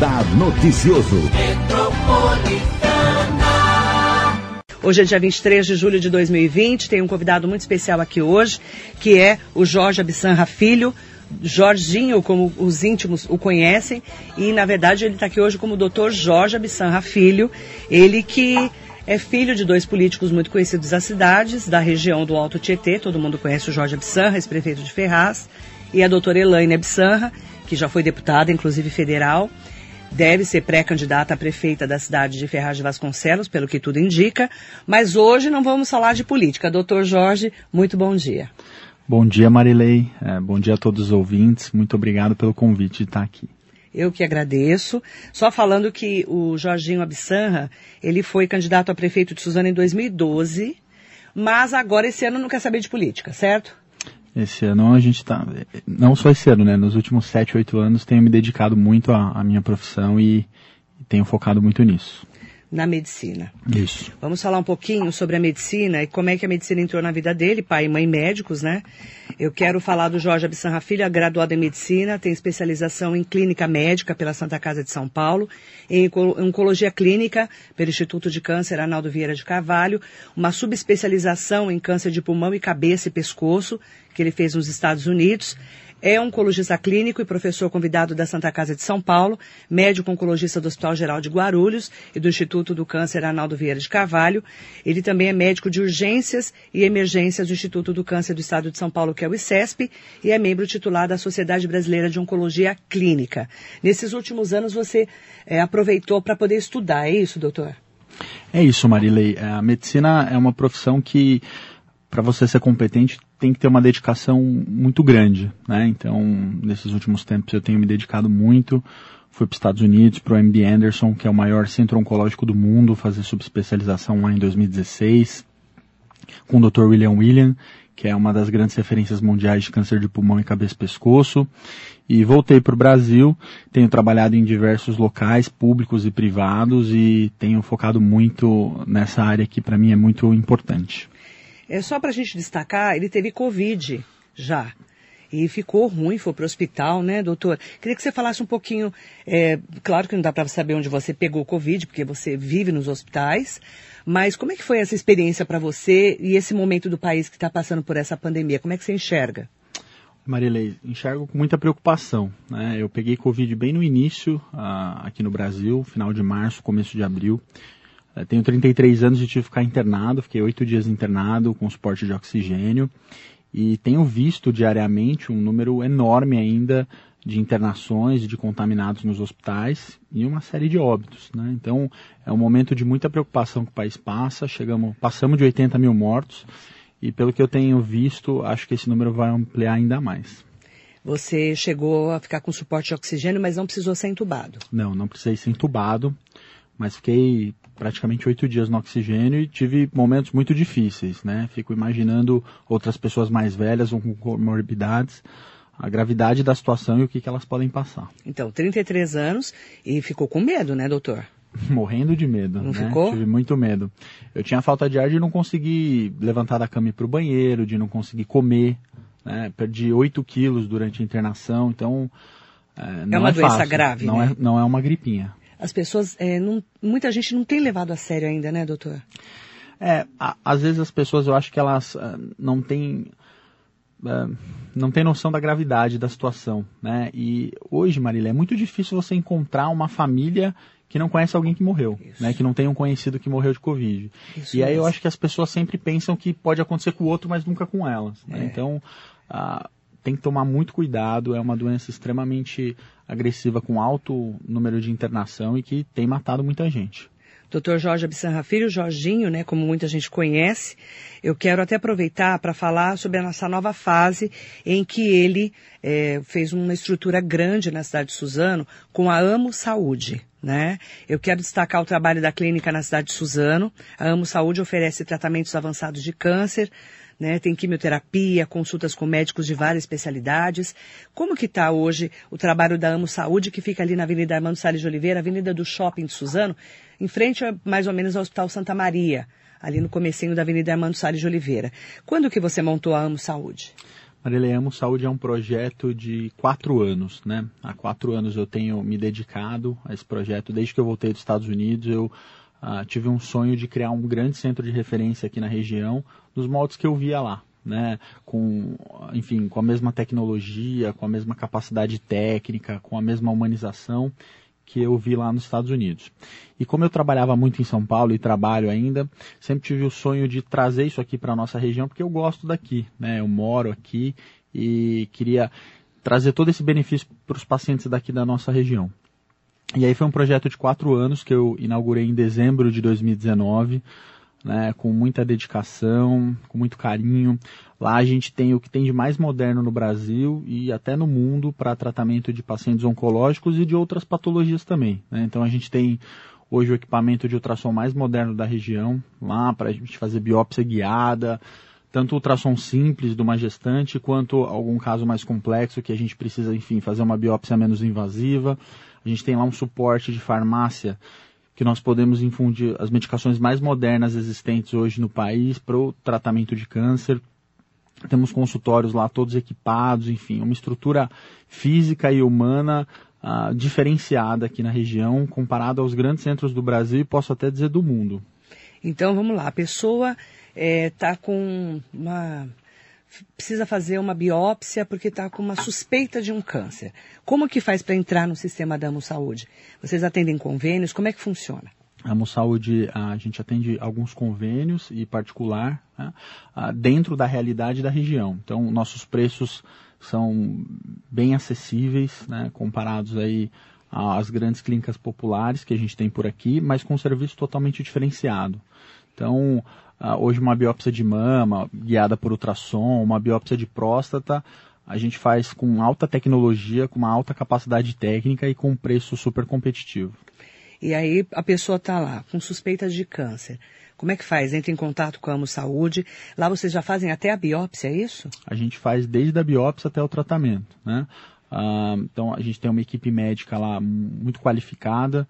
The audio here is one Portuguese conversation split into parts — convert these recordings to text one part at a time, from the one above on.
Radar Noticioso. Hoje é dia 23 de julho de 2020. Tem um convidado muito especial aqui hoje, que é o Jorge Absanra Filho. Jorginho, como os íntimos o conhecem, e na verdade ele está aqui hoje como o Dr. Jorge Absanra Filho, ele que é filho de dois políticos muito conhecidos das cidades, da região do Alto Tietê, todo mundo conhece o Jorge Absanra, ex-prefeito de Ferraz, e a doutora Elaine Absanra, que já foi deputada, inclusive federal, deve ser pré-candidata a prefeita da cidade de Ferraz de Vasconcelos, pelo que tudo indica. Mas hoje não vamos falar de política. Doutor Jorge, muito bom dia. Bom dia, Marilei. É, bom dia a todos os ouvintes. Muito obrigado pelo convite de estar aqui. Eu que agradeço. Só falando que o Jorginho Absanra, ele foi candidato a prefeito de Suzano em 2012, mas agora esse ano não quer saber de política, certo? Esse ano a gente está, não só esse ano, né? Nos últimos sete, oito anos tenho me dedicado muito à, à minha profissão e, e tenho focado muito nisso na medicina. Isso. Vamos falar um pouquinho sobre a medicina e como é que a medicina entrou na vida dele, pai e mãe médicos, né? Eu quero falar do Jorge Absanra Filho, graduado em medicina, tem especialização em clínica médica pela Santa Casa de São Paulo, em oncologia clínica pelo Instituto de Câncer Arnaldo Vieira de Carvalho, uma subespecialização em câncer de pulmão e cabeça e pescoço, que ele fez nos Estados Unidos. É oncologista clínico e professor convidado da Santa Casa de São Paulo, médico oncologista do Hospital Geral de Guarulhos e do Instituto do Câncer Arnaldo Vieira de Carvalho. Ele também é médico de urgências e emergências do Instituto do Câncer do Estado de São Paulo, que é o ICESP, e é membro titular da Sociedade Brasileira de Oncologia Clínica. Nesses últimos anos você é, aproveitou para poder estudar, é isso, doutor? É isso, Marilei. A medicina é uma profissão que para você ser competente tem que ter uma dedicação muito grande, né? Então, nesses últimos tempos eu tenho me dedicado muito. Fui para os Estados Unidos, para o MD Anderson, que é o maior centro oncológico do mundo, fazer subespecialização lá em 2016, com o Dr. William William, que é uma das grandes referências mundiais de câncer de pulmão e cabeça e pescoço. E voltei para o Brasil, tenho trabalhado em diversos locais, públicos e privados, e tenho focado muito nessa área que para mim é muito importante. É só para a gente destacar, ele teve Covid já. E ficou ruim, foi para o hospital, né, doutor? Queria que você falasse um pouquinho, é, claro que não dá para saber onde você pegou Covid, porque você vive nos hospitais, mas como é que foi essa experiência para você e esse momento do país que está passando por essa pandemia? Como é que você enxerga? Marilei, enxergo com muita preocupação. Né? Eu peguei Covid bem no início, uh, aqui no Brasil, final de março, começo de abril. Tenho 33 anos e tive que ficar internado, fiquei oito dias internado com suporte de oxigênio e tenho visto diariamente um número enorme ainda de internações e de contaminados nos hospitais e uma série de óbitos. Né? Então é um momento de muita preocupação que o país passa, chegamos, passamos de 80 mil mortos e pelo que eu tenho visto, acho que esse número vai ampliar ainda mais. Você chegou a ficar com suporte de oxigênio, mas não precisou ser entubado? Não, não precisei ser entubado mas fiquei praticamente oito dias no oxigênio e tive momentos muito difíceis, né? Fico imaginando outras pessoas mais velhas ou com comorbidades, a gravidade da situação e o que, que elas podem passar. Então, 33 anos e ficou com medo, né, doutor? Morrendo de medo, não né? Ficou? Tive muito medo. Eu tinha falta de ar de não conseguir levantar da cama e ir para o banheiro, de não conseguir comer, né? Perdi 8 quilos durante a internação, então... É, é uma é doença fácil. grave, não né? É, não é uma gripinha as pessoas, é, não, muita gente não tem levado a sério ainda, né, doutor? É, a, às vezes as pessoas, eu acho que elas uh, não têm uh, não tem noção da gravidade da situação, né? E hoje, Marília, é muito difícil você encontrar uma família que não conhece alguém que morreu, Isso. né? Que não tem um conhecido que morreu de Covid. Isso e aí mesmo. eu acho que as pessoas sempre pensam que pode acontecer com o outro, mas nunca com elas. Né? É. Então, uh, tem que tomar muito cuidado, é uma doença extremamente agressiva com alto número de internação e que tem matado muita gente. Dr. Jorge Absanra Filho, Jorginho, né, como muita gente conhece, eu quero até aproveitar para falar sobre a nossa nova fase em que ele é, fez uma estrutura grande na cidade de Suzano com a Amo Saúde. Né? Eu quero destacar o trabalho da clínica na cidade de Suzano. A Amo Saúde oferece tratamentos avançados de câncer, né? Tem quimioterapia, consultas com médicos de várias especialidades. Como que está hoje o trabalho da Amo Saúde, que fica ali na Avenida Armando Salles de Oliveira, Avenida do Shopping de Suzano, em frente mais ou menos ao Hospital Santa Maria, ali no comecinho da Avenida Armando Salles de Oliveira. Quando que você montou a Amo Saúde? Marília, Amo Saúde é um projeto de quatro anos, né? Há quatro anos eu tenho me dedicado a esse projeto. Desde que eu voltei dos Estados Unidos, eu uh, tive um sonho de criar um grande centro de referência aqui na região, nos moldes que eu via lá, né? Com, enfim, com a mesma tecnologia, com a mesma capacidade técnica, com a mesma humanização que eu vi lá nos Estados Unidos. E como eu trabalhava muito em São Paulo e trabalho ainda, sempre tive o sonho de trazer isso aqui para a nossa região, porque eu gosto daqui, né? Eu moro aqui e queria trazer todo esse benefício para os pacientes daqui da nossa região. E aí foi um projeto de quatro anos que eu inaugurei em dezembro de 2019 né, com muita dedicação, com muito carinho. Lá a gente tem o que tem de mais moderno no Brasil e até no mundo para tratamento de pacientes oncológicos e de outras patologias também. Né? Então a gente tem hoje o equipamento de ultrassom mais moderno da região, lá para a gente fazer biópsia guiada, tanto ultrassom simples de uma gestante, quanto algum caso mais complexo que a gente precisa, enfim, fazer uma biópsia menos invasiva. A gente tem lá um suporte de farmácia que nós podemos infundir as medicações mais modernas existentes hoje no país para o tratamento de câncer. Temos consultórios lá todos equipados, enfim, uma estrutura física e humana uh, diferenciada aqui na região, comparado aos grandes centros do Brasil e posso até dizer do mundo. Então vamos lá, a pessoa está eh, é, com uma precisa fazer uma biópsia porque está com uma suspeita de um câncer. Como que faz para entrar no sistema da Amo Saúde? Vocês atendem convênios? Como é que funciona? A Amo Saúde, a gente atende alguns convênios e particular né, dentro da realidade da região. Então, nossos preços são bem acessíveis, né, comparados aí às grandes clínicas populares que a gente tem por aqui, mas com um serviço totalmente diferenciado. Então, uh, hoje uma biópsia de mama guiada por ultrassom, uma biópsia de próstata, a gente faz com alta tecnologia, com uma alta capacidade técnica e com um preço super competitivo. E aí a pessoa está lá com suspeitas de câncer. Como é que faz? Entra em contato com a Amo Saúde. Lá vocês já fazem até a biópsia, é isso? A gente faz desde a biópsia até o tratamento, né? Uh, então a gente tem uma equipe médica lá muito qualificada,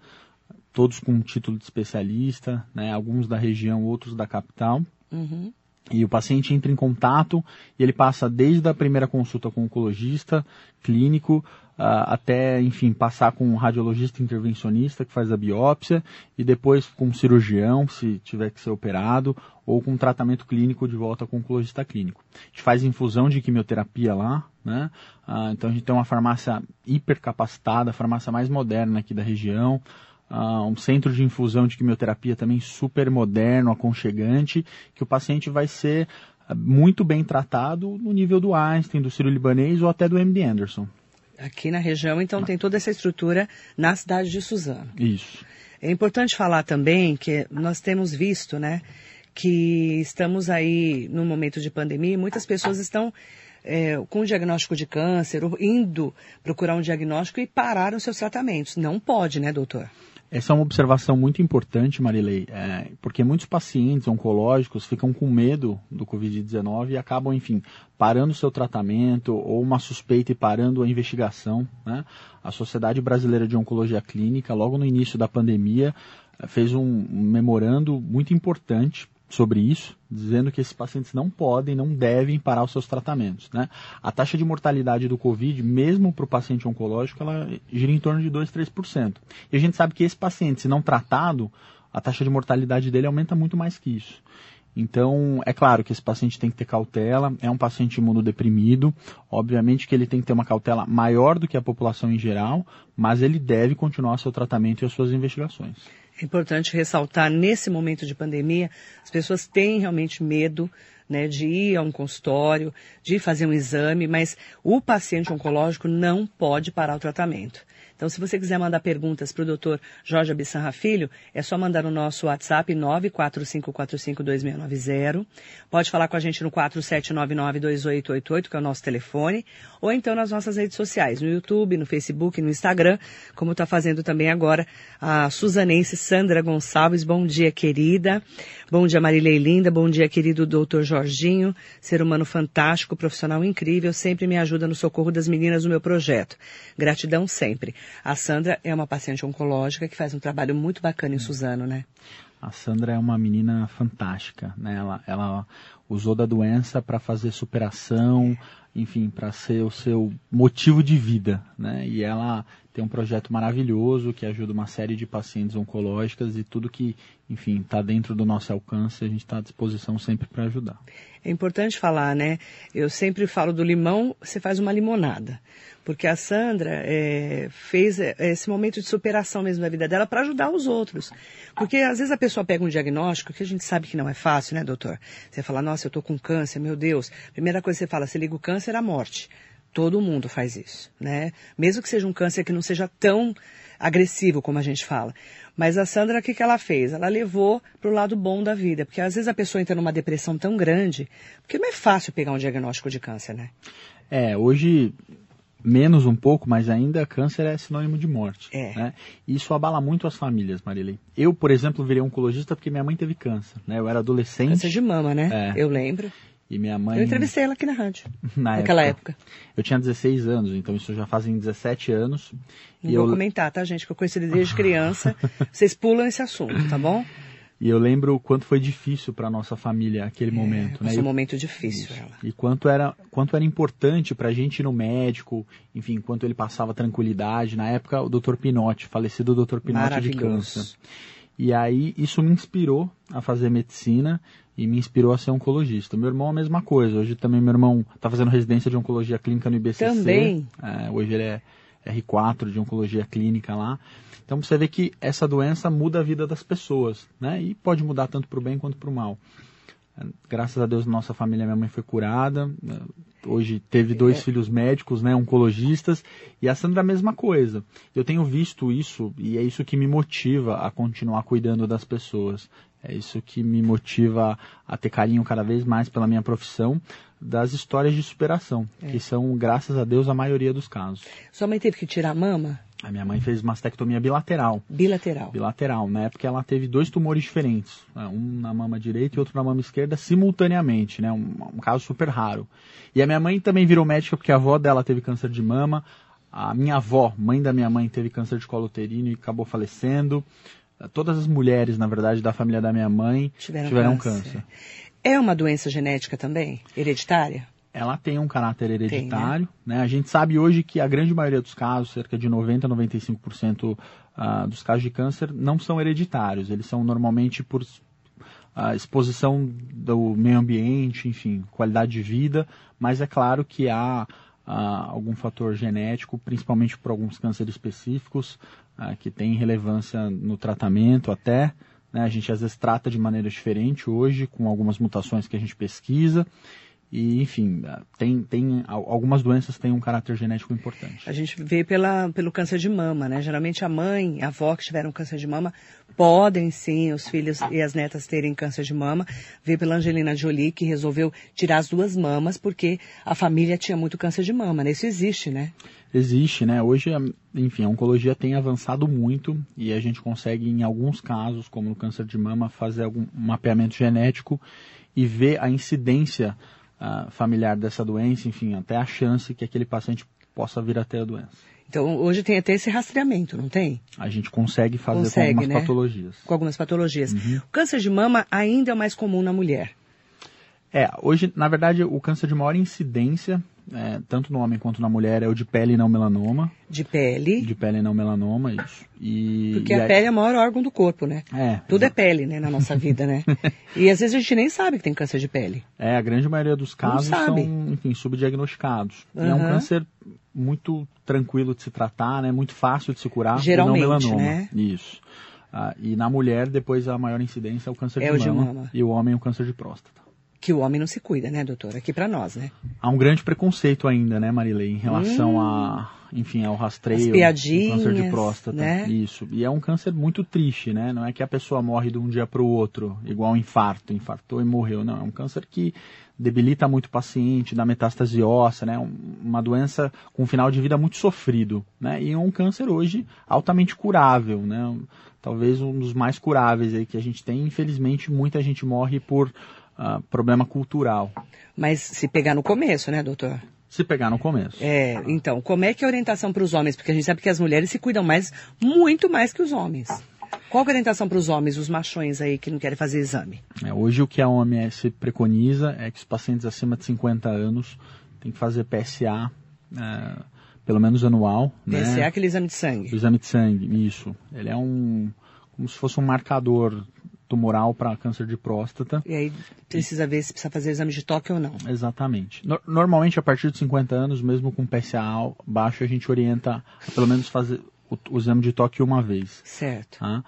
todos com título de especialista, né, alguns da região, outros da capital. Uhum. E o paciente entra em contato e ele passa desde a primeira consulta com o oncologista, clínico, uh, até, enfim, passar com um radiologista intervencionista que faz a biópsia e depois com um cirurgião, se tiver que ser operado, ou com um tratamento clínico de volta com o oncologista clínico. A gente faz infusão de quimioterapia lá, né? Uh, então a gente tem uma farmácia hipercapacitada, a farmácia mais moderna aqui da região, uh, um centro de infusão de quimioterapia também super moderno, aconchegante, que o paciente vai ser ah, muito bem tratado no nível do Einstein, do Sírio-Libanês ou até do MD Anderson. Aqui na região, então, tem toda essa estrutura na cidade de Suzano. Isso. É importante falar também que nós temos visto, né, que estamos aí num momento de pandemia e muitas pessoas estão é, com diagnóstico de câncer, indo procurar um diagnóstico e pararam seus tratamentos. Não pode, né, doutor? Essa é uma observação muito importante, Marilei, é, porque muitos pacientes oncológicos ficam com medo do Covid-19 e acabam, enfim, parando o seu tratamento ou uma suspeita e parando a investigação. Né? A Sociedade Brasileira de Oncologia Clínica, logo no início da pandemia, fez um memorando muito importante sobre isso, dizendo que esses pacientes não podem, não devem parar os seus tratamentos. Né? A taxa de mortalidade do Covid, mesmo para o paciente oncológico, ela gira em torno de 2, 3%. E a gente sabe que esse paciente, se não tratado, a taxa de mortalidade dele aumenta muito mais que isso. Então, é claro que esse paciente tem que ter cautela, é um paciente imunodeprimido, obviamente que ele tem que ter uma cautela maior do que a população em geral, mas ele deve continuar seu tratamento e as suas investigações. É importante ressaltar, nesse momento de pandemia, as pessoas têm realmente medo né, de ir a um consultório, de fazer um exame, mas o paciente oncológico não pode parar o tratamento. Então, se você quiser mandar perguntas para o doutor Jorge Abissanra Filho, é só mandar no nosso WhatsApp 945452690. Pode falar com a gente no 47992888, que é o nosso telefone, ou então nas nossas redes sociais, no YouTube, no Facebook, no Instagram, como está fazendo também agora a suzanense Sandra Gonçalves. Bom dia, querida. Bom dia, Marilei Linda. Bom dia, querido doutor Jorginho. Ser humano fantástico, profissional incrível, sempre me ajuda no socorro das meninas do meu projeto. Gratidão sempre. A Sandra é uma paciente oncológica que faz um trabalho muito bacana em Suzano, né? A Sandra é uma menina fantástica, né? Ela, ela usou da doença para fazer superação, enfim, para ser o seu motivo de vida, né? E ela tem um projeto maravilhoso que ajuda uma série de pacientes oncológicas e tudo que, enfim, está dentro do nosso alcance, a gente está à disposição sempre para ajudar. É importante falar, né? Eu sempre falo do limão, você faz uma limonada. Porque a Sandra é, fez é, esse momento de superação mesmo da vida dela para ajudar os outros. Porque às vezes a pessoa pega um diagnóstico que a gente sabe que não é fácil, né, doutor? Você fala, nossa, eu estou com câncer, meu Deus. Primeira coisa que você fala, você liga o câncer à morte. Todo mundo faz isso, né? Mesmo que seja um câncer que não seja tão agressivo como a gente fala. Mas a Sandra, o que, que ela fez? Ela levou para o lado bom da vida. Porque às vezes a pessoa entra numa depressão tão grande, porque não é fácil pegar um diagnóstico de câncer, né? É, hoje menos um pouco, mas ainda câncer é sinônimo de morte. É. Né? Isso abala muito as famílias, Marilei. Eu, por exemplo, virei oncologista porque minha mãe teve câncer. Né? Eu era adolescente. Câncer de mama, né? É. Eu lembro. E minha mãe. Eu entrevistei ela aqui na rádio. Na naquela época. Eu tinha 16 anos, então isso já fazem 17 anos. Não e vou eu... comentar, tá, gente? Que eu conheci ele desde criança. Vocês pulam esse assunto, tá bom? E eu lembro o quanto foi difícil para nossa família aquele momento, né? Foi um momento difícil, ela. E quanto era, quanto era importante para a gente ir no médico, enfim, quanto ele passava tranquilidade. Na época, o Dr. Pinotti, falecido Dr. Pinotti de câncer. E aí, isso me inspirou a fazer medicina e me inspirou a ser oncologista. Meu irmão, a mesma coisa. Hoje também meu irmão está fazendo residência de oncologia clínica no IBCC. Também? É, hoje ele é R4 de oncologia clínica lá. Então você vê que essa doença muda a vida das pessoas, né? E pode mudar tanto para o bem quanto para o mal. É, Graças a Deus, nossa família, minha mãe foi curada. né? Hoje teve dois É. filhos médicos, né, oncologistas, e a Sandra a mesma coisa. Eu tenho visto isso e é isso que me motiva a continuar cuidando das pessoas. É isso que me motiva a ter carinho cada vez mais pela minha profissão, das histórias de superação, É. que são, graças a Deus, a maioria dos casos. Sua mãe teve que tirar a mama A minha mãe fez mastectomia bilateral. bilateral. Bilateral. Na época ela teve dois tumores diferentes, né, um na mama direita e outro na mama esquerda, simultaneamente, né? Um, um caso super raro. E a minha mãe também virou médica porque a avó dela teve câncer de mama. A minha avó, mãe da minha mãe, teve câncer de colo uterino e acabou falecendo. Todas as mulheres, na verdade, da família da minha mãe Tiveram, câncer. câncer. É uma doença genética também? Hereditária? ela tem um caráter hereditário. né? A gente sabe hoje que a grande maioria dos casos, cerca de 90 a 95% ah, dos casos de câncer, não são hereditários. Eles são normalmente por ah, exposição do meio ambiente, enfim, qualidade de vida, mas é claro que há ah, algum fator genético, principalmente por alguns cânceres específicos, que tem relevância no tratamento até. né? A gente às vezes trata de maneira diferente hoje, com algumas mutações que a gente pesquisa. E, enfim, tem, tem al- algumas doenças têm um caráter genético importante. A gente vê pela, pelo câncer de mama, né? Geralmente a mãe, a avó que tiveram câncer de mama, podem sim os filhos e as netas terem câncer de mama. Vê pela Angelina Jolie que resolveu tirar as duas mamas porque a família tinha muito câncer de mama, né? Isso existe, né? Existe, né? Hoje, enfim, a oncologia tem avançado muito e a gente consegue, em alguns casos, como no câncer de mama, fazer algum mapeamento genético e ver a incidência ah, familiar dessa doença, enfim, até a chance que aquele paciente possa vir a ter a doença. Então hoje tem até esse rastreamento, não tem? A gente consegue fazer Consegue, com algumas né? patologias. Com algumas patologias. Uhum. O câncer de mama ainda é mais comum na mulher. É, hoje, na verdade, o câncer de maior incidência, é, tanto no homem quanto na mulher, é o de pele e não melanoma. De pele, De pele e não melanoma, isso. E, porque e a aí- pele é o maior órgão do corpo, né? É, Tudo é pele, né, na nossa vida, né? E às vezes a gente nem sabe que tem câncer de pele. É, a grande maioria dos casos são, enfim, subdiagnosticados. E é um câncer muito tranquilo de se tratar, né? Muito fácil de se curar. Geralmente, não melanoma. né? Isso. Ah, e na mulher, depois a maior incidência é o câncer É de, o de mama, mama. e o homem o câncer de próstata. Que o homem não se cuida, né, doutor? Aqui pra nós, né? Há um grande preconceito ainda, né, Marilei, em relação a, enfim, ao rastreio Hum. Piadinhas, câncer de próstata. né? Isso. E é um câncer muito triste, né? Não é que a pessoa morre de um dia para o outro, igual um infarto, infartou e morreu. Não, é um câncer que debilita muito o paciente, dá metástase óssea, né? Um- Uma doença com um final de vida muito sofrido, né? E é um câncer hoje altamente curável, né? Talvez um dos mais curáveis aí que a gente tem. Infelizmente, muita gente morre por ah, problema cultural. Mas se pegar no começo, né, doutor? Se pegar no começo. É, então, como é que é a orientação para os homens? Porque a gente sabe que as mulheres se cuidam mais, muito mais que os homens. Qual é a orientação para os homens, os machões aí que não querem fazer exame? É, hoje o que a OMS preconiza é que os pacientes acima de 50 anos têm que fazer PSA, é, pelo menos anual. PSA né? é aquele exame de sangue. O exame de sangue, isso. Ele é um, como se fosse um marcador tumoral para câncer de próstata. E aí precisa ver se precisa fazer exame de toque ou não. Exatamente. No, normalmente, a partir de 50 anos, mesmo com PSA baixo, a gente orienta a pelo menos fazer o, o exame de toque uma vez. Certo. Tá?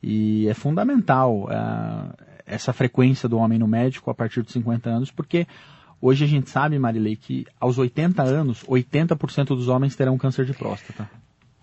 E é fundamental uh, essa frequência do homem no médico a partir de 50 anos, porque hoje a gente sabe, Marilei, que aos 80 anos, 80% dos homens terão câncer de próstata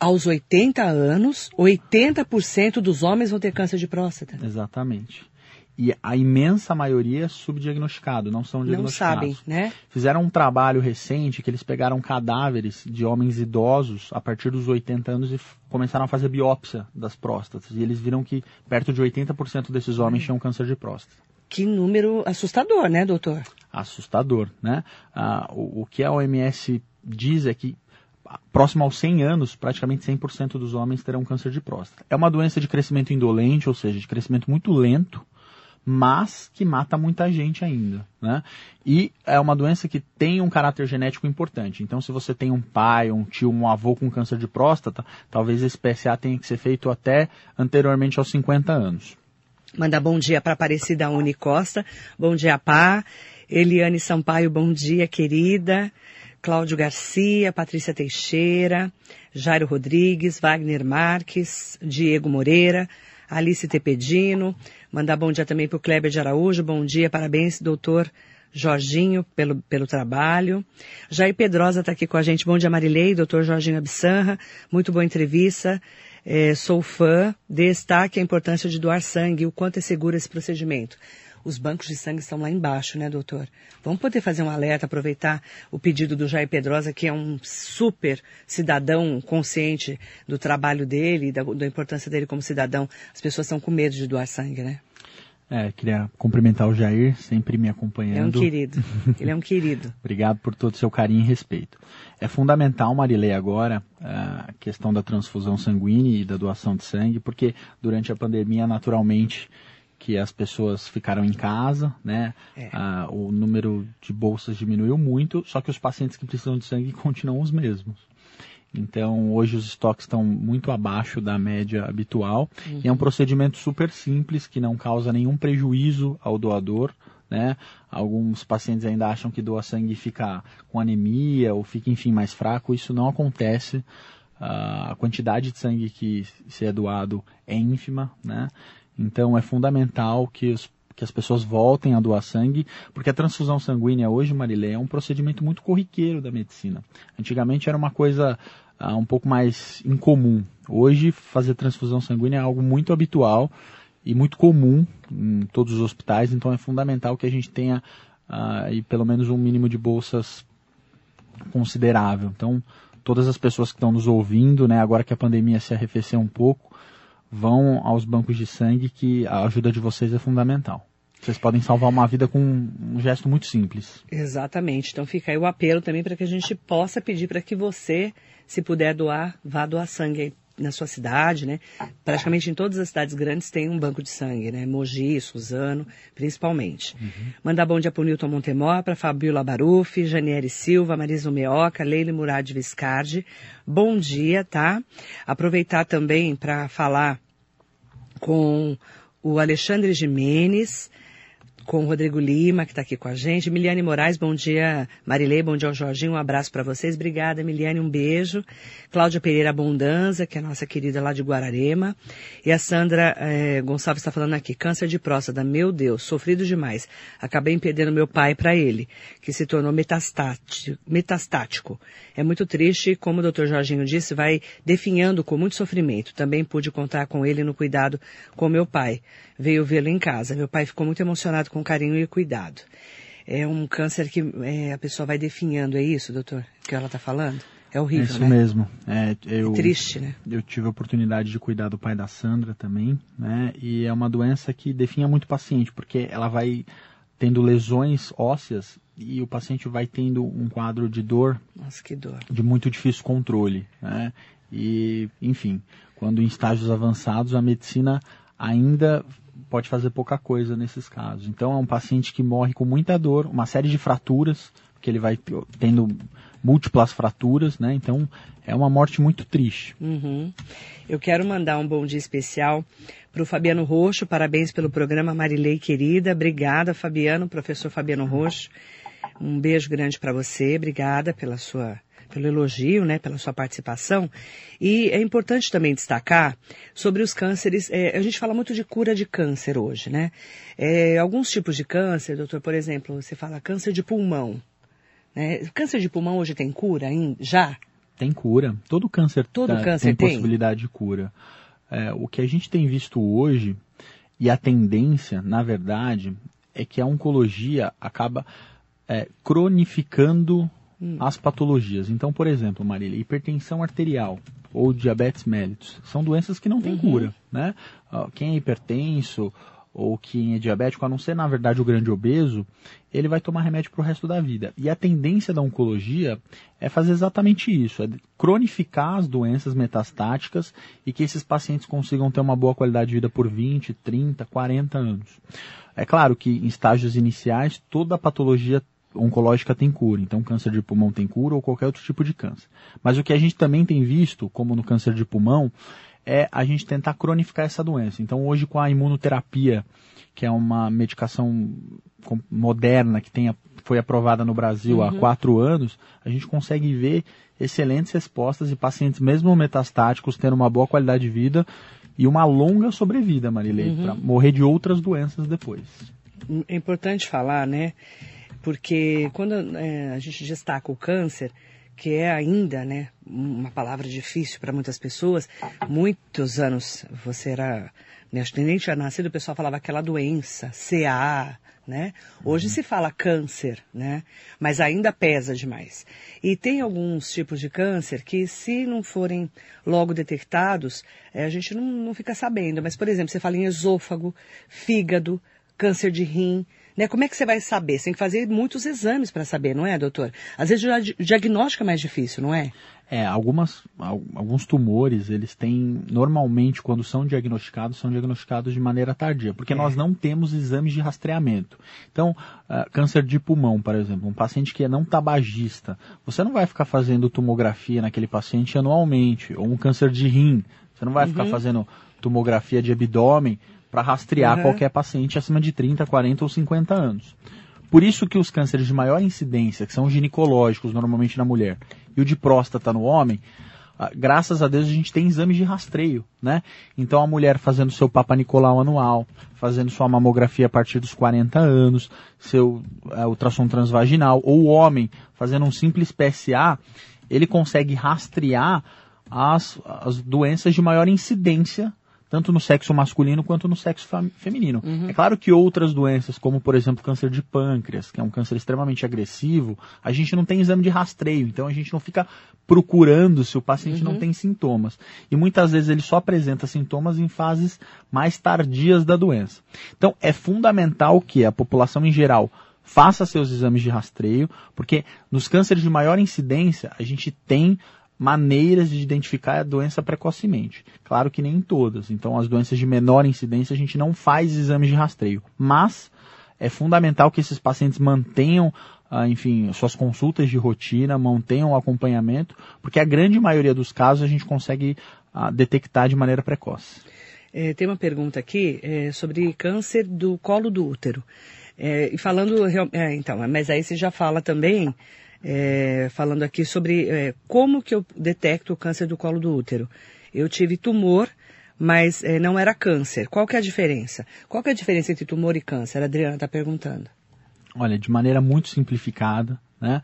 aos 80 anos, 80% dos homens vão ter câncer de próstata. Exatamente. E a imensa maioria é subdiagnosticado, não são diagnosticados. Não sabem, né? Fizeram um trabalho recente que eles pegaram cadáveres de homens idosos a partir dos 80 anos e começaram a fazer biópsia das próstatas. E eles viram que perto de 80% desses homens tinham câncer de próstata. Que número assustador, né, doutor? Assustador, né? Ah, o, o que a OMS diz é que próximo aos 100 anos, praticamente 100% dos homens terão câncer de próstata. É uma doença de crescimento indolente, ou seja, de crescimento muito lento, mas que mata muita gente ainda, né? E é uma doença que tem um caráter genético importante. Então, se você tem um pai, um tio, um avô com câncer de próstata, talvez esse PSA tenha que ser feito até anteriormente aos 50 anos. Manda bom dia para Aparecida Unicosta. Bom dia, Pá. Eliane Sampaio, bom dia, querida. Cláudio Garcia, Patrícia Teixeira, Jairo Rodrigues, Wagner Marques, Diego Moreira, Alice Tepedino. Mandar bom dia também para o Kleber de Araújo. Bom dia, parabéns, doutor Jorginho, pelo, pelo trabalho. Jair Pedrosa está aqui com a gente. Bom dia, Marilei, doutor Jorginho Absanra. Muito boa entrevista. É, sou fã. Destaque a importância de doar sangue o quanto é seguro esse procedimento os bancos de sangue estão lá embaixo, né, doutor? Vamos poder fazer um alerta, aproveitar o pedido do Jair Pedrosa, que é um super cidadão consciente do trabalho dele e da, da importância dele como cidadão. As pessoas estão com medo de doar sangue, né? É, queria cumprimentar o Jair, sempre me acompanhando. É um querido. Ele é um querido. Obrigado por todo o seu carinho e respeito. É fundamental, Marilei, agora, a questão da transfusão sanguínea e da doação de sangue, porque durante a pandemia, naturalmente, que as pessoas ficaram em casa, né? É. Ah, o número de bolsas diminuiu muito, só que os pacientes que precisam de sangue continuam os mesmos. Então, hoje os estoques estão muito abaixo da média habitual uhum. e é um procedimento super simples que não causa nenhum prejuízo ao doador. Né? Alguns pacientes ainda acham que doa sangue e fica com anemia ou fica, enfim, mais fraco. Isso não acontece. Uh, a quantidade de sangue que se é doado é ínfima, né? Então é fundamental que, os, que as pessoas voltem a doar sangue, porque a transfusão sanguínea hoje, Marilé, é um procedimento muito corriqueiro da medicina. Antigamente era uma coisa uh, um pouco mais incomum. Hoje, fazer transfusão sanguínea é algo muito habitual e muito comum em todos os hospitais, então é fundamental que a gente tenha uh, pelo menos um mínimo de bolsas considerável. Então, todas as pessoas que estão nos ouvindo, né, agora que a pandemia se arrefeceu um pouco, vão aos bancos de sangue que a ajuda de vocês é fundamental. Vocês podem salvar uma vida com um gesto muito simples. Exatamente. Então fica aí o apelo também para que a gente possa pedir para que você, se puder doar, vá doar sangue na sua cidade, né? Praticamente em todas as cidades grandes tem um banco de sangue, né? Mogi, Suzano, principalmente. Uhum. Mandar bom dia para o Newton Montemor, para Fabiola Barufi, Janiere Silva, Marisa Meoca, Leile Murad Viscardi. Bom dia, tá? Aproveitar também para falar com o Alexandre Jimenez, com o Rodrigo Lima, que está aqui com a gente. Miliane Moraes, bom dia. Marilei, bom dia ao Jorginho, um abraço para vocês. Obrigada, Miliane, um beijo. Cláudia Pereira Abundanza, que é a nossa querida lá de Guararema. E a Sandra eh, Gonçalves está falando aqui, câncer de próstata, meu Deus, sofrido demais. Acabei perdendo meu pai para ele, que se tornou metastático, metastático. É muito triste, como o doutor Jorginho disse, vai definhando com muito sofrimento. Também pude contar com ele no cuidado com meu pai. Veio vê-lo em casa. Meu pai ficou muito emocionado com carinho e cuidado. É um câncer que é, a pessoa vai definhando, é isso, doutor? Que ela está falando? É horrível, é isso né? mesmo. É, eu, é triste, né? Eu tive a oportunidade de cuidar do pai da Sandra também, né? E é uma doença que definha muito o paciente, porque ela vai tendo lesões ósseas e o paciente vai tendo um quadro de dor, Nossa, que dor. de muito difícil controle, né? E, enfim, quando em estágios avançados a medicina ainda pode fazer pouca coisa nesses casos. Então é um paciente que morre com muita dor, uma série de fraturas, que ele vai tendo múltiplas fraturas, né? Então é uma morte muito triste. Uhum. Eu quero mandar um bom dia especial para o Fabiano Roxo. Parabéns pelo programa Marilei querida. Obrigada, Fabiano, professor Fabiano Roxo. Um beijo grande para você. Obrigada pela sua pelo elogio, né, pela sua participação. E é importante também destacar sobre os cânceres. É, a gente fala muito de cura de câncer hoje, né? É, alguns tipos de câncer, doutor, por exemplo, você fala câncer de pulmão. Né? Câncer de pulmão hoje tem cura ainda? Já? Tem cura. Todo câncer, Todo tá- câncer tem tem? possibilidade de cura. É, o que a gente tem visto hoje, e a tendência, na verdade, é que a oncologia acaba é, cronificando as patologias. Então, por exemplo, Marília, hipertensão arterial ou diabetes mellitus são doenças que não têm cura, né? Ah, Quem é hipertenso ou quem é diabético, a não ser, na verdade, o grande obeso, ele vai tomar remédio para o resto da vida. E a tendência da oncologia é fazer exatamente isso, é cronificar as doenças metastáticas e que esses pacientes consigam ter uma boa qualidade de vida por 20, 30, 40 anos. É claro que em estágios iniciais, toda a patologia oncológica tem cura, então câncer de pulmão tem cura ou qualquer outro tipo de câncer. Mas o que a gente também tem visto, como no câncer de pulmão, é a gente tentar cronificar essa doença. Então hoje com a imunoterapia, que é uma medicação moderna que tem, a- foi aprovada no Brasil há quatro anos, a gente consegue ver excelentes respostas e pacientes mesmo metastáticos tendo uma boa qualidade de vida e uma longa sobrevida, Marilei, para morrer de outras doenças depois. É importante falar, né? Porque quando é, a gente destaca o câncer, que é ainda, né, uma palavra difícil para muitas pessoas, muitos anos você era, né, acho que nem tinha nascido, o pessoal falava aquela doença, CA, né? Hoje se fala câncer, né? Mas ainda pesa demais. E tem alguns tipos de câncer que, se não forem logo detectados, eh, a gente não, não fica sabendo. Mas, por exemplo, você fala em esôfago, fígado, câncer de rim, né? Como é que você vai saber? Você tem que fazer muitos exames para saber, não é, doutor? Às vezes o di- diagnóstico é mais difícil, não é? É, algumas, al- alguns tumores, eles têm, normalmente, quando são diagnosticados, são diagnosticados de maneira tardia, porque nós não temos exames de rastreamento. Então, ah, câncer de pulmão, por exemplo, um paciente que é não tabagista, você não vai ficar fazendo tomografia naquele paciente anualmente, ou um câncer de rim, você não vai ficar fazendo tomografia de abdômen para rastrear Uhum. qualquer paciente acima de 30, 40 ou 50 anos. Por isso que os cânceres de maior incidência, que são os ginecológicos, normalmente na mulher, e o de próstata no homem, ah, graças a Deus a gente tem exames de rastreio, né? Então a mulher fazendo seu Papa Nicolau anual, fazendo sua mamografia a partir dos 40 anos, seu ah, ultrassom transvaginal, ou o homem fazendo um simples PSA, ele consegue rastrear as, as doenças de maior incidência tanto no sexo masculino quanto no sexo feminino. É claro que outras doenças, como por exemplo câncer de pâncreas, que é um câncer extremamente agressivo, a gente não tem exame de rastreio, então a gente não fica procurando se o paciente não tem sintomas. E muitas vezes ele só apresenta sintomas em fases mais tardias da doença. Então é fundamental que a população em geral faça seus exames de rastreio, porque nos cânceres de maior incidência a gente tem maneiras de identificar a doença precocemente. Claro que nem em todas. Então, as doenças de menor incidência a gente não faz exames de rastreio. Mas é fundamental que esses pacientes mantenham, ah, enfim, suas consultas de rotina, mantenham o acompanhamento, porque a grande maioria dos casos a gente consegue ah, detectar de maneira precoce. É, tem uma pergunta aqui é, sobre câncer do colo do útero. É, e falando, é, então, mas aí você já fala também, é, falando aqui sobre é, como que eu detecto o câncer do colo do útero. Eu tive tumor, mas é, não era câncer. Qual que é a diferença? Qual que é a diferença entre tumor e câncer? A Adriana está perguntando. Olha, de maneira muito simplificada, né?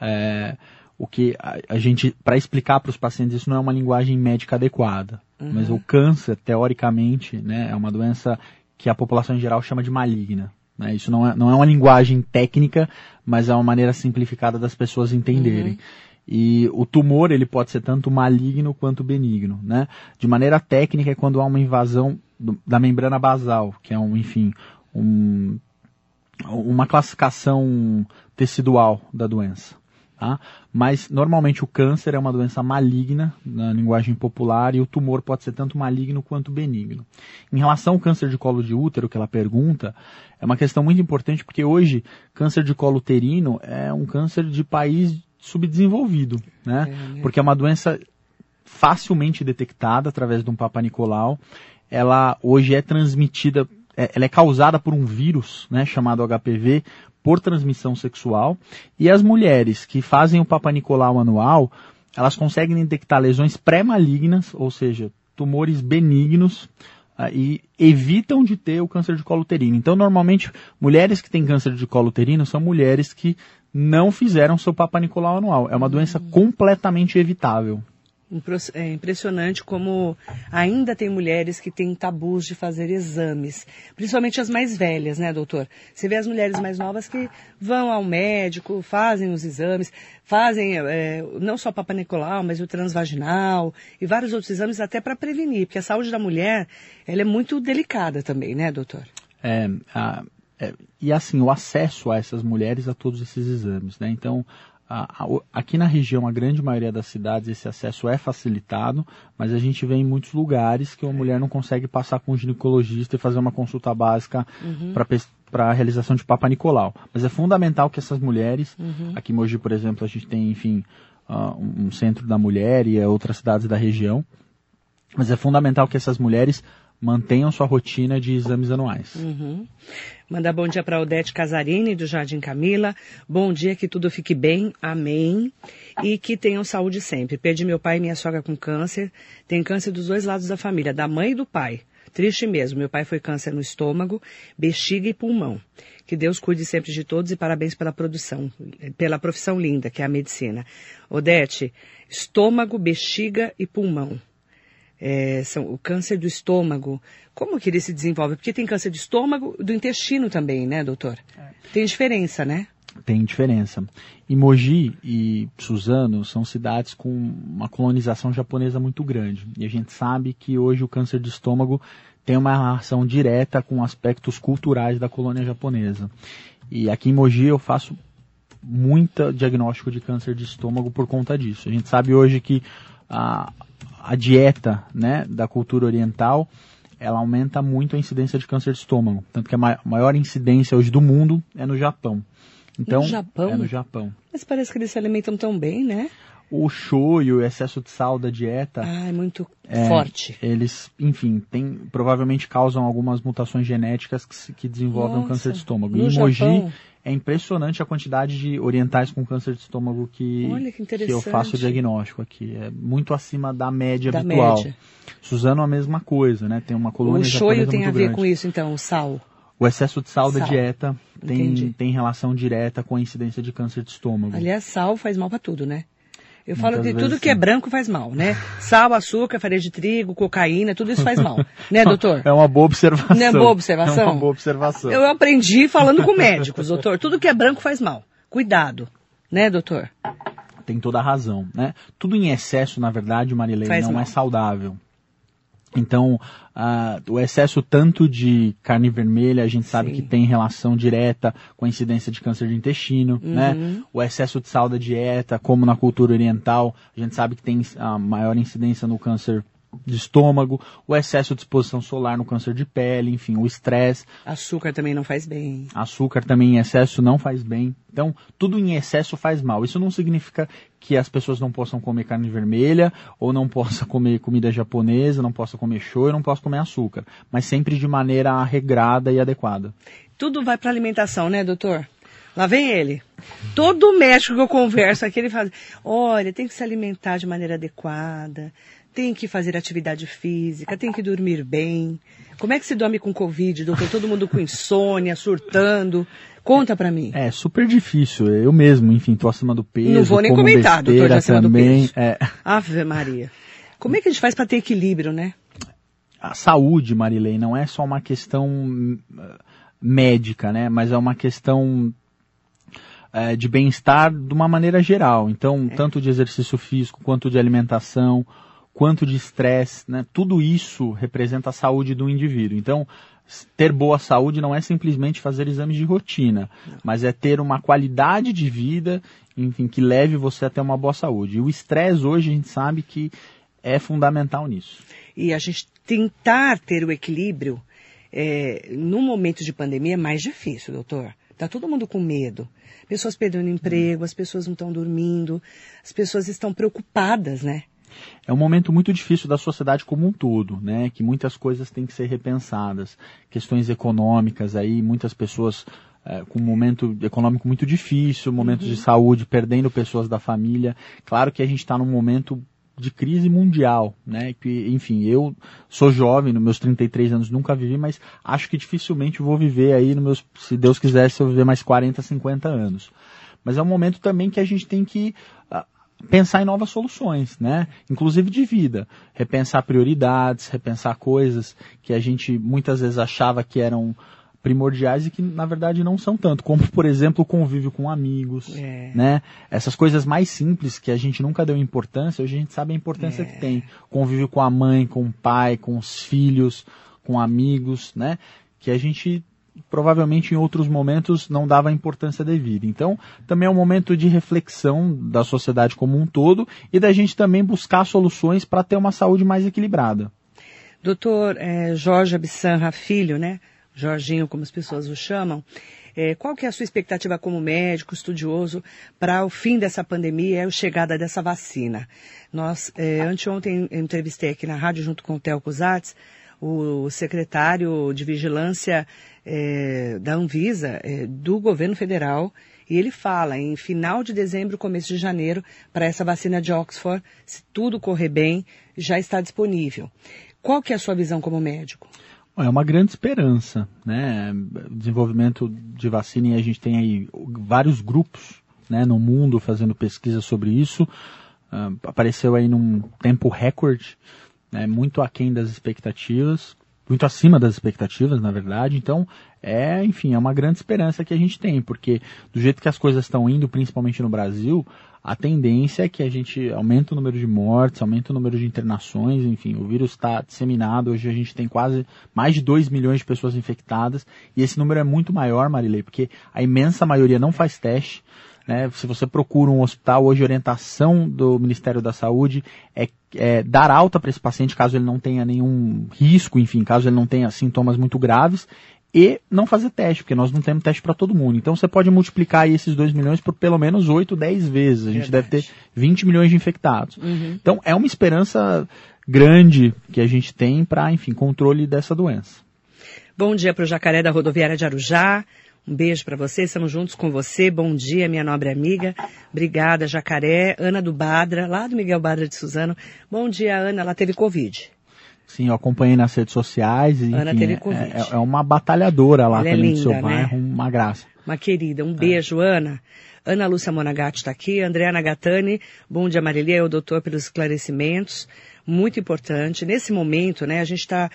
É, o que a, a gente, para explicar para os pacientes, isso não é uma linguagem médica adequada. Mas o câncer, teoricamente, né, é uma doença que a população em geral chama de maligna. Né? Isso não é, não é uma linguagem técnica, mas é uma maneira simplificada das pessoas entenderem. E o tumor, ele pode ser tanto maligno quanto benigno, né? De maneira técnica, é quando há uma invasão do- da membrana basal, que é um, enfim, um, uma classificação tecidual da doença. Tá? Mas normalmente o câncer é uma doença maligna na linguagem popular e o tumor pode ser tanto maligno quanto benigno. Em relação ao câncer de colo de útero, que ela pergunta, é uma questão muito importante porque hoje câncer de colo uterino é um câncer de país subdesenvolvido, né? É, né? Porque é uma doença facilmente detectada através de um Papa Nicolau. Ela hoje é transmitida, ela é causada por um vírus, né, chamado HPV, por transmissão sexual. E as mulheres que fazem o Papa Nicolau anual, elas conseguem detectar lesões pré-malignas, ou seja, tumores benignos, uh, e evitam de ter o câncer de colo uterino. Então, normalmente, mulheres que têm câncer de colo uterino são mulheres que não fizeram seu Papa Nicolau anual. É uma doença uhum. completamente evitável. É impressionante como ainda tem mulheres que têm tabus de fazer exames, principalmente as mais velhas, né, doutor? Você vê as mulheres mais novas que vão ao médico, fazem os exames, fazem é, não só o Papa Nicolau, mas o transvaginal e vários outros exames até para prevenir, porque a saúde da mulher ela é muito delicada também, né, doutor? É, a, é, e assim, o acesso a essas mulheres a todos esses exames, né? Então, aqui na região, a grande maioria das cidades, esse acesso é facilitado, mas a gente vê em muitos lugares que uma mulher não consegue passar com um ginecologista e fazer uma consulta básica uhum. para a realização de Papa Nicolau. Mas é fundamental que essas mulheres, uhum. aqui em Mogi, por exemplo, a gente tem, enfim, uh, um centro da mulher e outras cidades da região, mas é fundamental que essas mulheres mantenham sua rotina de exames anuais. Uhum. Mandar bom dia para Odete Casarini, do Jardim Camila. Bom dia, que tudo fique bem. Amém. E que tenham saúde sempre. Perdi meu pai e minha sogra com câncer. Tem câncer dos dois lados da família, da mãe e do pai. Triste mesmo. Meu pai foi câncer no estômago, bexiga e pulmão. Que Deus cuide sempre de todos e parabéns pela produção, pela profissão linda que é a medicina. Odete, estômago, bexiga e pulmão é, são, o câncer do estômago, como que ele se desenvolve? Porque tem câncer de estômago, do intestino também, né, doutor? É. Tem diferença, né? Tem diferença. E Mogi e Suzano são cidades com uma colonização japonesa muito grande. E a gente sabe que hoje o câncer de estômago tem uma relação direta com aspectos culturais da colônia japonesa. E aqui em Mogi eu faço muito diagnóstico de câncer de estômago por conta disso. A gente sabe hoje que a, a dieta né, da cultura oriental ela aumenta muito a incidência de câncer de estômago. Tanto que a maior incidência hoje do mundo é no Japão. Então, no Japão? É no Japão. Mas parece que eles se alimentam tão bem, né? O shoyu, o excesso de sal da dieta. Ah, é muito é, forte. Eles, enfim, tem, provavelmente causam algumas mutações genéticas que, que desenvolvem Nossa, um câncer de estômago. No e Mogi Japão? É impressionante a quantidade de orientais com câncer de estômago que, que, que, eu faço o diagnóstico aqui. É muito acima da média da habitual. Média. Suzano a mesma coisa, né? Tem uma colônia O shoyu tem a ver grande. com isso, então, o sal. O excesso de sal, sal. da dieta tem, tem relação direta com a incidência de câncer de estômago. Aliás, sal faz mal para tudo, né? Eu falo que tudo que é branco faz mal, né? Sal, açúcar, farinha de trigo, cocaína, tudo isso faz mal. né, doutor? É uma boa observação. Não é boa observação? É uma boa observação. Eu aprendi falando com médicos, doutor. Tudo que é branco faz mal. Cuidado. Né, doutor? Tem toda a razão, né? Tudo em excesso, na verdade, Marilene, não mal. é saudável. Então, uh, o excesso tanto de carne vermelha, a gente sabe Sim. que tem relação direta com a incidência de câncer de intestino, né? uhum. né? O excesso de sal da dieta, como na cultura oriental, a gente sabe que tem a maior incidência no câncer de estômago, o excesso de exposição solar no câncer de pele, enfim, o estresse. Açúcar também não faz bem. Açúcar também em excesso não faz bem. Então, tudo em excesso faz mal. Isso não significa que as pessoas não possam comer carne vermelha, ou não possam comer comida japonesa, não possam comer shoyu, não possam comer açúcar. Mas sempre de maneira regrada e adequada. Tudo vai para alimentação, né, doutor? Lá vem ele. Todo médico que eu converso aqui, ele fala, olha, tem que se alimentar de maneira adequada, tem que fazer atividade física, tem que dormir bem. Como é que se dorme com Covid, doutor? Todo mundo com insônia, surtando. Conta pra mim. É super difícil. Eu mesmo, enfim, tô acima do peso. Não vou nem comentar, doutor, já acima também. do peso. É. Ave Maria. Como é que a gente faz para ter equilíbrio, né? A saúde, Marilei, não é só uma questão hum, médica, né? Mas é uma questão é, de bem-estar de uma maneira geral. Então, é. tanto de exercício físico quanto de alimentação, quanto de estresse, né? Tudo isso representa a saúde do indivíduo. Então, ter boa saúde não é simplesmente fazer exames de rotina, mas é ter uma qualidade de vida, enfim, que leve você até uma boa saúde. E o estresse hoje a gente sabe que é fundamental nisso. E a gente tentar ter o equilíbrio é, momento de pandemia é mais difícil, doutor. Tá todo mundo com medo. Pessoas perdendo emprego, as pessoas não estão dormindo, as pessoas estão preocupadas, né? É um momento muito difícil da sociedade como um todo, né? Que muitas coisas têm que ser repensadas, questões econômicas aí, muitas pessoas é, com um momento econômico muito difícil, momentos uhum. de saúde, perdendo pessoas da família. Claro que a gente está num momento de crise mundial, né? Que, enfim, eu sou jovem, nos meus 33 anos nunca vivi, mas acho que dificilmente vou viver aí, nos meus, se Deus quisesse, eu viver mais 40, 50 anos. Mas é um momento também que a gente tem que uh, pensar em novas soluções, né? Inclusive de vida, repensar prioridades, repensar coisas que a gente muitas vezes achava que eram primordiais e que na verdade não são tanto, como por exemplo o convívio com amigos, é. né? Essas coisas mais simples que a gente nunca deu importância, hoje a gente sabe a importância é. que tem. Convívio com a mãe, com o pai, com os filhos, com amigos, né? Que a gente provavelmente em outros momentos não dava a importância devida. Então, também é um momento de reflexão da sociedade como um todo e da gente também buscar soluções para ter uma saúde mais equilibrada. Doutor é, Jorge Absanra Filho, né? Jorginho, como as pessoas o chamam, é, qual que é a sua expectativa como médico, estudioso, para o fim dessa pandemia e a chegada dessa vacina? Nós, é, anteontem, entrevistei aqui na rádio, junto com o Theo Cusatz, o secretário de Vigilância é, da Anvisa, é, do governo federal, e ele fala em final de dezembro, começo de janeiro, para essa vacina de Oxford, se tudo correr bem, já está disponível. Qual que é a sua visão como médico? É uma grande esperança, né? Desenvolvimento de vacina e a gente tem aí vários grupos, né, no mundo fazendo pesquisa sobre isso. Uh, apareceu aí num tempo recorde, né, muito aquém das expectativas muito acima das expectativas, na verdade. Então, é, enfim, é uma grande esperança que a gente tem, porque do jeito que as coisas estão indo, principalmente no Brasil, a tendência é que a gente aumente o número de mortes, aumente o número de internações, enfim, o vírus está disseminado. Hoje a gente tem quase mais de 2 milhões de pessoas infectadas, e esse número é muito maior, Marilei, porque a imensa maioria não faz teste. Né? Se você procura um hospital, hoje a orientação do Ministério da Saúde é, é dar alta para esse paciente caso ele não tenha nenhum risco, enfim, caso ele não tenha sintomas muito graves, e não fazer teste, porque nós não temos teste para todo mundo. Então você pode multiplicar esses 2 milhões por pelo menos 8, 10 vezes. A gente Verdade. deve ter 20 milhões de infectados. Uhum. Então é uma esperança grande que a gente tem para, enfim, controle dessa doença. Bom dia para o Jacaré da Rodoviária de Arujá. Um beijo para você, estamos juntos com você. Bom dia, minha nobre amiga. Obrigada, Jacaré. Ana do Badra, lá do Miguel Badra de Suzano. Bom dia, Ana. Ela teve Covid. Sim, eu acompanhei nas redes sociais. E, Ana enfim, teve é, Covid. É, é, uma batalhadora lá Ela é também é linda, do seu né? bairro, uma graça. Uma querida. Um beijo, Ana. Ana Lúcia Monagatti está aqui. Andréa Nagatani. Bom dia, Marilia. É o doutor pelos esclarecimentos muito importante. Nesse momento, né, a gente está.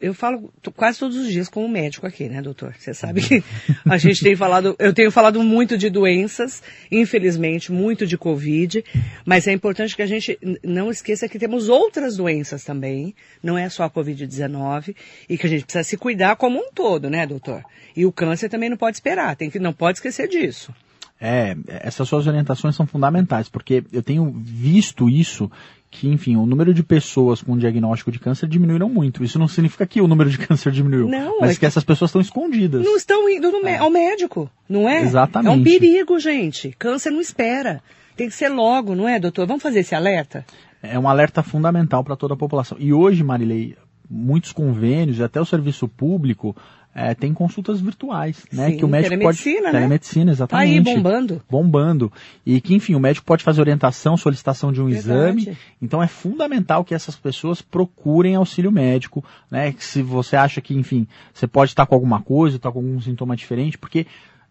Eu falo quase todos os dias com o médico aqui, né, doutor? Você sabe que a gente tem falado, eu tenho falado muito de doenças, infelizmente, muito de Covid, mas é importante que a gente não esqueça que temos outras doenças também, não é só a Covid-19, e que a gente precisa se cuidar como um todo, né, doutor? E o câncer também não pode esperar, tem que, não pode esquecer disso. É, essas suas orientações são fundamentais, porque eu tenho visto isso que, enfim, o número de pessoas com diagnóstico de câncer diminuíram muito. Isso não significa que o número de câncer diminuiu, não, mas é que, que essas pessoas estão escondidas. Não estão indo é. ao médico, não é? Exatamente. É um perigo, gente. Câncer não espera. Tem que ser logo, não é, doutor? Vamos fazer esse alerta? É um alerta fundamental para toda a população. E hoje, Marilei, muitos convênios, até o serviço público, é, tem consultas virtuais, né? Sim, que o médico telemedicina, pode. Né? Telemedicina, exatamente. Tá aí, bombando. Bombando. E que, enfim, o médico pode fazer orientação, solicitação de um Verdade. exame. Então é fundamental que essas pessoas procurem auxílio médico, né? Se você acha que, enfim, você pode estar com alguma coisa, estar com algum sintoma diferente, porque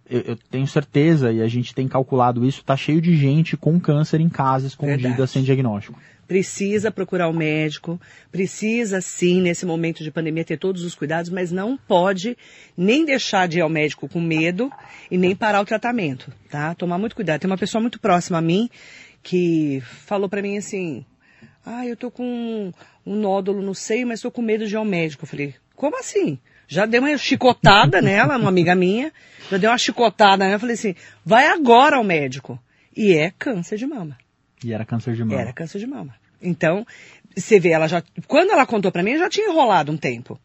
eu, eu, tenho certeza, e a gente tem calculado isso, está cheio de gente com câncer em casa, escondida, Verdade. sem diagnóstico precisa procurar o um médico, precisa sim, nesse momento de pandemia, ter todos os cuidados, mas não pode nem deixar de ir ao médico com medo e nem parar o tratamento, tá? Tomar muito cuidado. Tem uma pessoa muito próxima a mim que falou para mim assim, Ah, eu tô com um, nódulo no seio, mas tô com medo de ir ao médico. Eu falei, como assim? Já dei uma chicotada nela, uma amiga minha, já dei uma chicotada nela, eu falei assim, vai agora ao médico. E é câncer de mama. E era câncer de mama. Era câncer de mama. Então, você vê, ela já, quando ela contou pra mim, já tinha enrolado um tempo.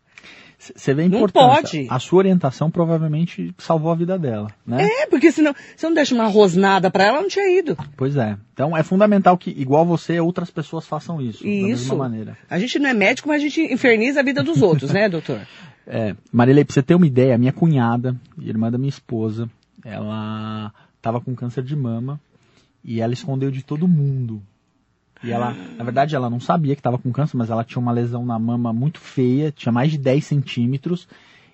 Você vê a Não importância. pode. A sua orientação provavelmente salvou a vida dela, né? É, porque senão, você não deixa uma rosnada pra ela, ela não tinha ido. Pois é. Então é fundamental que, igual você, outras pessoas façam isso. Da Isso. mesma maneira. A gente não é médico, mas a gente inferniza a vida dos outros, né, doutor? É, Marilei, pra você ter uma ideia, minha cunhada, irmã da minha esposa, ela tava com câncer de mama e ela escondeu de todo mundo. E ela, na verdade, ela não sabia que estava com câncer, mas ela tinha uma lesão na mama muito feia, tinha mais de 10 centímetros.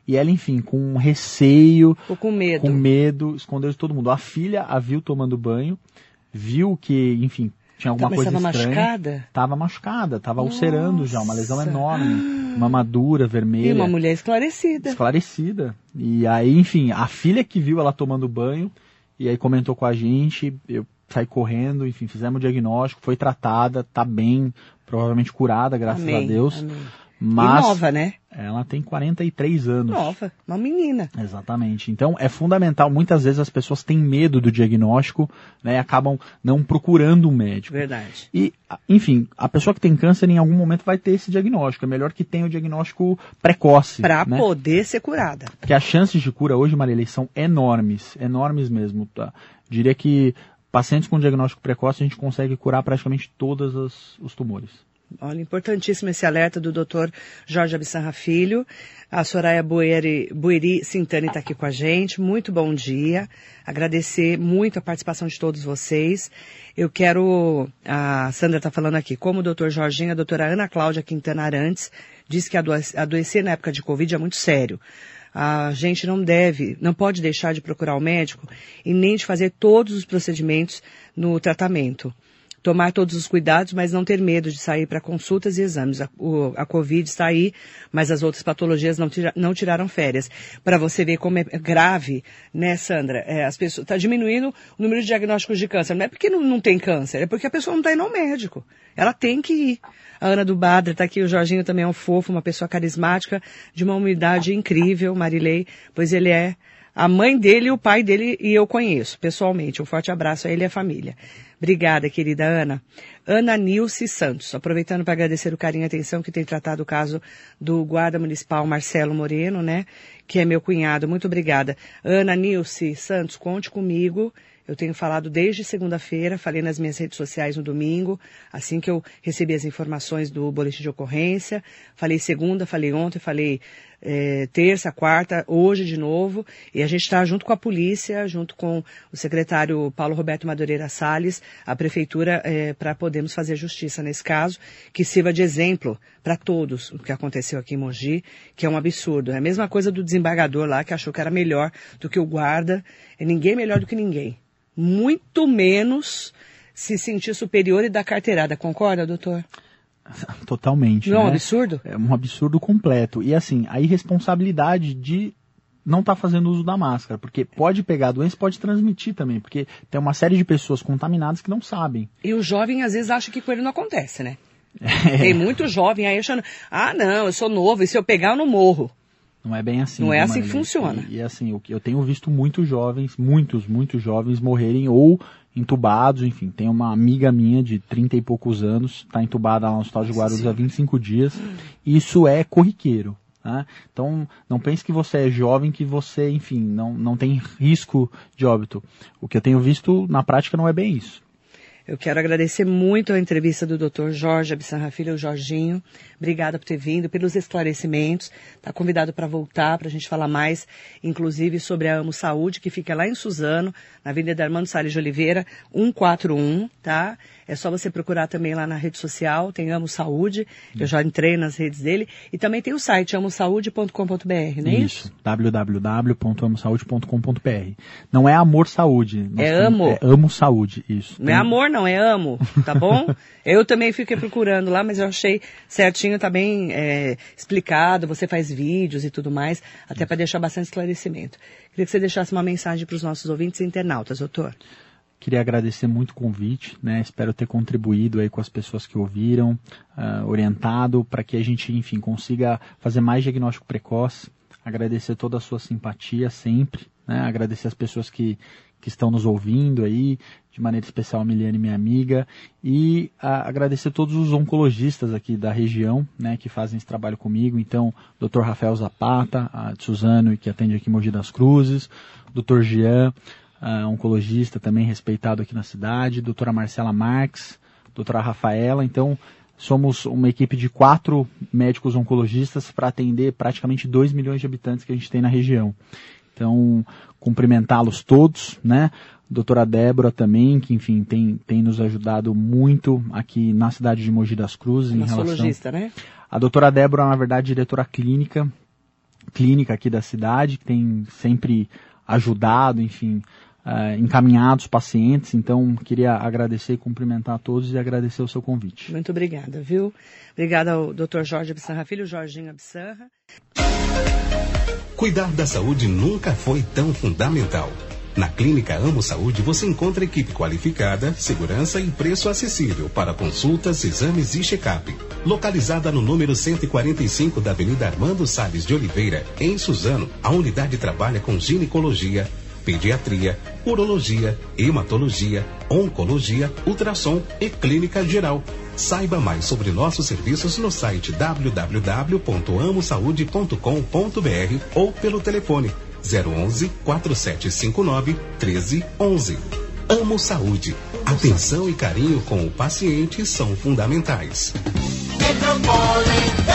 E ela, enfim, com receio, Tô com medo. com medo, escondeu de todo mundo. A filha a viu tomando banho, viu que, enfim, tinha alguma Mas coisa tava estranha. machucada? Tava machucada, tava ulcerando já, uma lesão enorme, mamadura, vermelha E uma mulher esclarecida. esclarecida. E aí, enfim, a filha que viu ela tomando banho, e aí comentou com a gente, eu saí correndo, enfim, fizemos o diagnóstico, foi tratada, tá bem, provavelmente curada, graças Amém, a Deus. amém. Mas E nova, né? ela tem 43 anos. Nova. Uma menina. Exatamente. Então é fundamental. Muitas vezes as pessoas têm medo do diagnóstico, né? e Acabam não procurando um médico. Verdade. E, enfim, a pessoa que tem câncer em algum momento vai ter esse diagnóstico. É melhor que tenha o diagnóstico precoce. Pra né? poder ser curada. Porque as chances de cura hoje, Marilei, são enormes, enormes mesmo. Tá? Diria que pacientes com diagnóstico precoce a gente consegue curar praticamente todos os, tumores. Olha, importantíssimo esse alerta do Dr. Jorge Abissanra Filho. A Soraya Bueri, Sintani está aqui com a gente. Muito bom dia. Agradecer muito a participação de todos vocês. Eu quero, a Sandra está falando aqui, como o Dr. Jorginho, a doutora Ana Cláudia Quintana Arantes disse que adoece- adoecer na época de Covid é muito sério. A gente não deve, não pode deixar de procurar o médico e nem de fazer todos os procedimentos no tratamento tomar todos os cuidados, mas não ter medo de sair para consultas e exames. A, o- a Covid está aí, mas as outras patologias não, tira- não tiraram férias. Para você ver como é grave, né, Sandra? É, as pessoas está diminuindo o número de diagnósticos de câncer. Não é porque não, não tem câncer, é porque a pessoa não está indo ao médico. Ela tem que ir. A Ana do Badra está aqui, o Jorginho também é um fofo, uma pessoa carismática, de uma humildade incrível, Marilei, pois ele é a mãe dele e o pai dele e eu conheço pessoalmente. Um forte abraço a ele e a família. Obrigada, querida Ana. Ana Nilce Santos, aproveitando para agradecer o carinho e atenção que tem tratado o caso do guarda municipal Marcelo Moreno, né? Que é meu cunhado. Muito obrigada. Ana Nilce Santos, conte comigo. Eu tenho falado desde segunda-feira, falei nas minhas redes sociais no domingo, assim que eu recebi as informações do boletim de ocorrência. Falei segunda, falei ontem, falei eh, terça, quarta, hoje de novo. E a gente está junto com a polícia, junto com o secretário Paulo Roberto Madureira Salles, a prefeitura, para podermos fazer justiça nesse caso, que sirva de exemplo para todos o que aconteceu aqui em Mogi, que é um absurdo. É a mesma coisa do desembargador lá, que achou que era melhor do que o guarda. E ninguém é melhor do que ninguém. Muito menos se sentir superior e dar carteirada. Concorda, doutor? Totalmente. Não é um né? absurdo? É um absurdo completo. E assim, a irresponsabilidade de não estar fazendo uso da máscara, porque pode pegar a doença pode transmitir também, porque tem uma série de pessoas contaminadas que não sabem. E o jovem às vezes acha que com ele não acontece, né? Tem muito jovem aí achando, ah não, eu sou novo e se eu pegar eu não morro. Não é bem assim. Não é né, assim que funciona. E, e, assim, que eu tenho visto muitos jovens, muitos, muitos jovens morrerem ou entubados, enfim, tem uma amiga minha de 30 e poucos anos, está entubada lá no hospital de Guarulhos há 25 dias. Isso é corriqueiro. Né? Então, não pense que você é jovem, que você, enfim, não, não tem risco de óbito. O que eu tenho visto na prática não é bem isso. Eu quero agradecer muito a entrevista do Dr. Jorge Abissanra Filho, o Jorginho. Obrigada por ter vindo, pelos esclarecimentos. Está convidado para voltar, para a gente falar mais, inclusive sobre a Amo Saúde, que fica lá em Suzano, na Avenida Armando Salles de Oliveira, 141, tá? É só você procurar também lá na rede social, tem Amo Saúde. Eu já entrei nas redes dele. E também tem o site amosaude.com.br, não é isso? Isso, www.amosaude.com.br. Não é amor saúde. Nós É temos- amo. É amo saúde, isso. Não é Tem- amor, não, é amo, tá bom? eu também fiquei procurando lá, mas eu achei certinho, tá bem é, explicado, você faz vídeos e tudo mais, até para deixar bastante esclarecimento. Queria que você deixasse uma mensagem para os nossos ouvintes e internautas, doutor. Queria agradecer muito o convite, né? Espero ter contribuído aí com as pessoas que ouviram, uh, orientado para que a gente, enfim, consiga fazer mais diagnóstico precoce. Agradecer toda a sua simpatia sempre, né? Agradecer as pessoas que, que estão nos ouvindo aí, de maneira especial a Miliane, minha amiga, e a, agradecer todos os oncologistas aqui da região, né, que fazem esse trabalho comigo. Então, Dr. Rafael Zapata, a Suzano, que atende aqui em Mogi das Cruzes, Dr. Jean, uh, oncologista também respeitado aqui na cidade, doutora Marcela Marques, doutora Rafaela. Então, somos uma equipe de quatro médicos oncologistas para atender praticamente 2 milhões de habitantes que a gente tem na região. Então, cumprimentá-los todos, né? Doutora Débora também, que enfim tem, tem nos ajudado muito aqui na cidade de Mogi das Cruzes em relação. né? A doutora Débora, na verdade, diretora clínica, clínica aqui da cidade, que tem sempre ajudado, enfim, uh, encaminhado os pacientes. Então, queria agradecer e cumprimentar a todos e agradecer o seu convite. Muito obrigada, viu? Obrigada ao Dr. Jorge Absarra Filho, Jorginho Absarra. Cuidar da saúde nunca foi tão fundamental. Na Clínica Amo Saúde você encontra equipe qualificada, segurança e preço acessível para consultas, exames e check-up. Localizada no número 145 da Avenida Armando Salles de Oliveira, em Suzano, a unidade trabalha com ginecologia, pediatria, urologia, hematologia, oncologia, ultrassom e clínica geral. Saiba mais sobre nossos serviços no site www.amosaude.com.br ou pelo telefone 011 4759 1311. Amo Saúde. Atenção e carinho com o paciente são fundamentais. Metropole.